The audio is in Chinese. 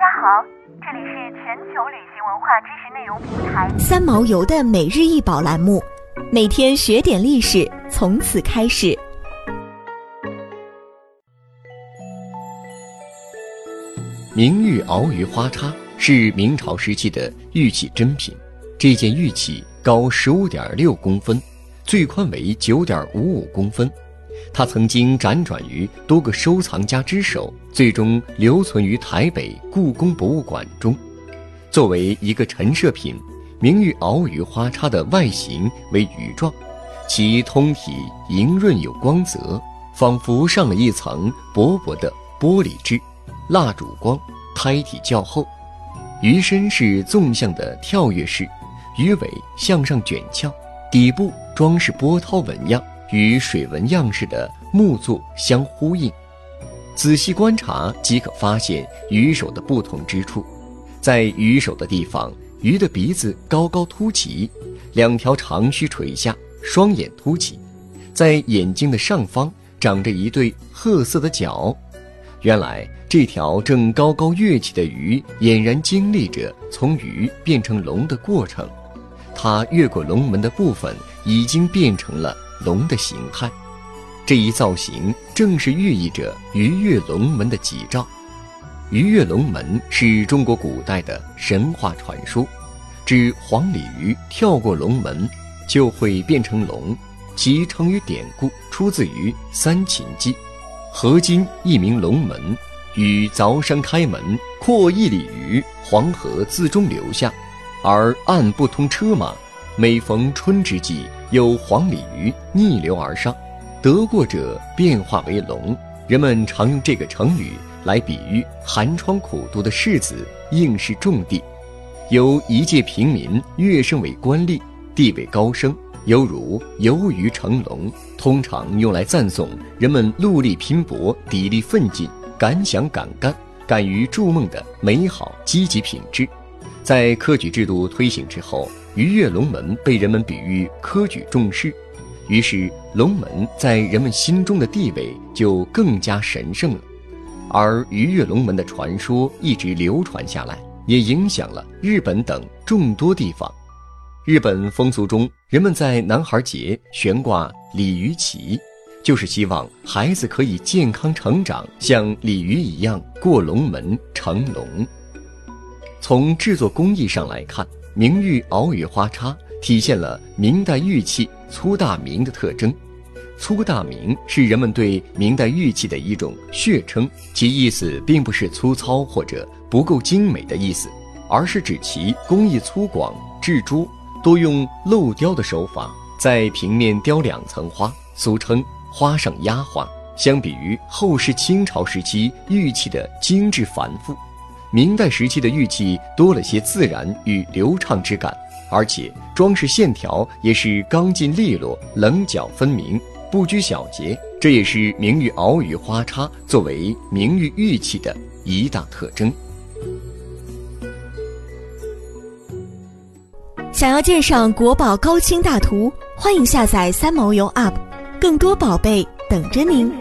家好，这里是全球旅行文化知识内容平台三毛游的每日一宝栏目，每天学点历史，从此开始。明玉鳌鱼花叉是明朝时期的玉器珍品，这件玉器高十五点六公分，最宽为九点五五公分。它曾经辗转于多个收藏家之手，最终留存于台北故宫博物馆中。作为一个陈设品，明玉鳌鱼花叉的外形为鱼状，其通体莹润有光泽，仿佛上了一层薄薄的玻璃质，蜡烛光，胎体较厚。鱼身是纵向的跳跃式，鱼尾向上卷翘，底部装饰波涛纹样。与水纹样式的木座相呼应，仔细观察即可发现鱼首的不同之处。在鱼首的地方，鱼的鼻子高高凸起，两条长须垂下，双眼凸起，在眼睛的上方长着一对褐色的角。原来这条正高高跃起的鱼，俨然经历着从鱼变成龙的过程。它越过龙门的部分，已经变成了。龙的形态，这一造型正是寓意着鱼跃龙门的吉兆。鱼跃龙门是中国古代的神话传说，指黄鲤鱼跳过龙门就会变成龙。其成语典故出自于《三秦记》：“河津一名龙门，与凿山开门，阔一里余，黄河自中流下，而岸不通车马。”每逢春之际，有黄鲤鱼逆流而上，得过者变化为龙。人们常用这个成语来比喻寒窗苦读的士子应试中第，由一介平民跃升为官吏，地位高升，犹如游鱼成龙。通常用来赞颂人们努力拼搏、砥砺奋进、敢想敢干、敢于筑梦的美好积极品质。在科举制度推行之后。鱼跃龙门被人们比喻科举重视，于是龙门在人们心中的地位就更加神圣了。而鱼跃龙门的传说一直流传下来，也影响了日本等众多地方。日本风俗中，人们在男孩节悬挂鲤鱼旗，就是希望孩子可以健康成长，像鲤鱼一样过龙门成龙。从制作工艺上来看。明玉鳌鱼花叉体现了明代玉器粗大明的特征。粗大明是人们对明代玉器的一种血称，其意思并不是粗糙或者不够精美的意思，而是指其工艺粗犷、制珠多用镂雕的手法，在平面雕两层花，俗称花上压花。相比于后世清朝时期玉器的精致繁复。明代时期的玉器多了些自然与流畅之感，而且装饰线条也是刚劲利落、棱角分明、不拘小节，这也是明玉鳌鱼花叉作为明玉玉器的一大特征。想要鉴赏国宝高清大图，欢迎下载三毛游 App，更多宝贝等着您。